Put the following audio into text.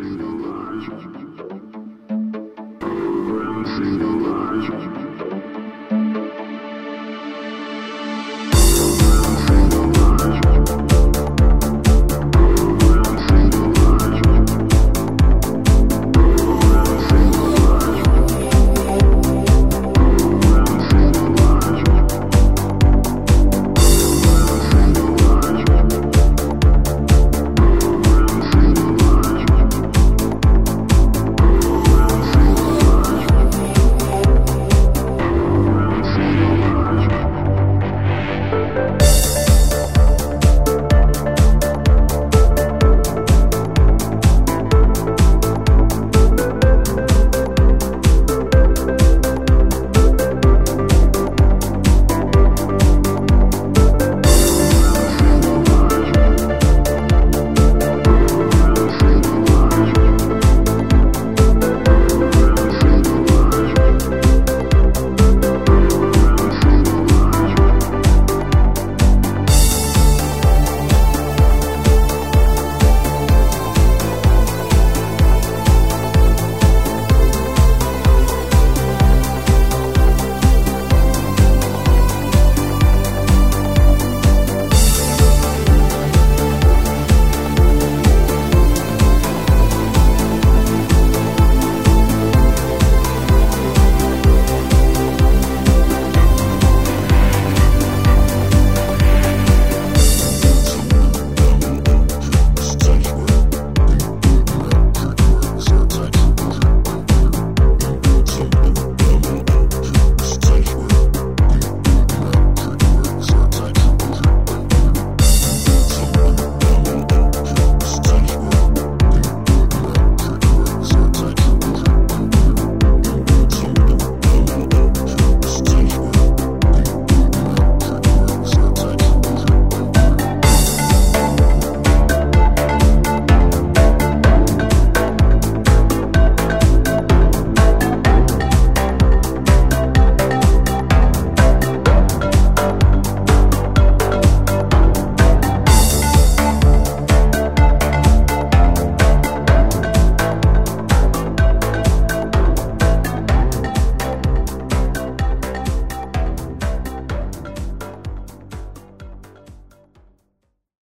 Promising single lies.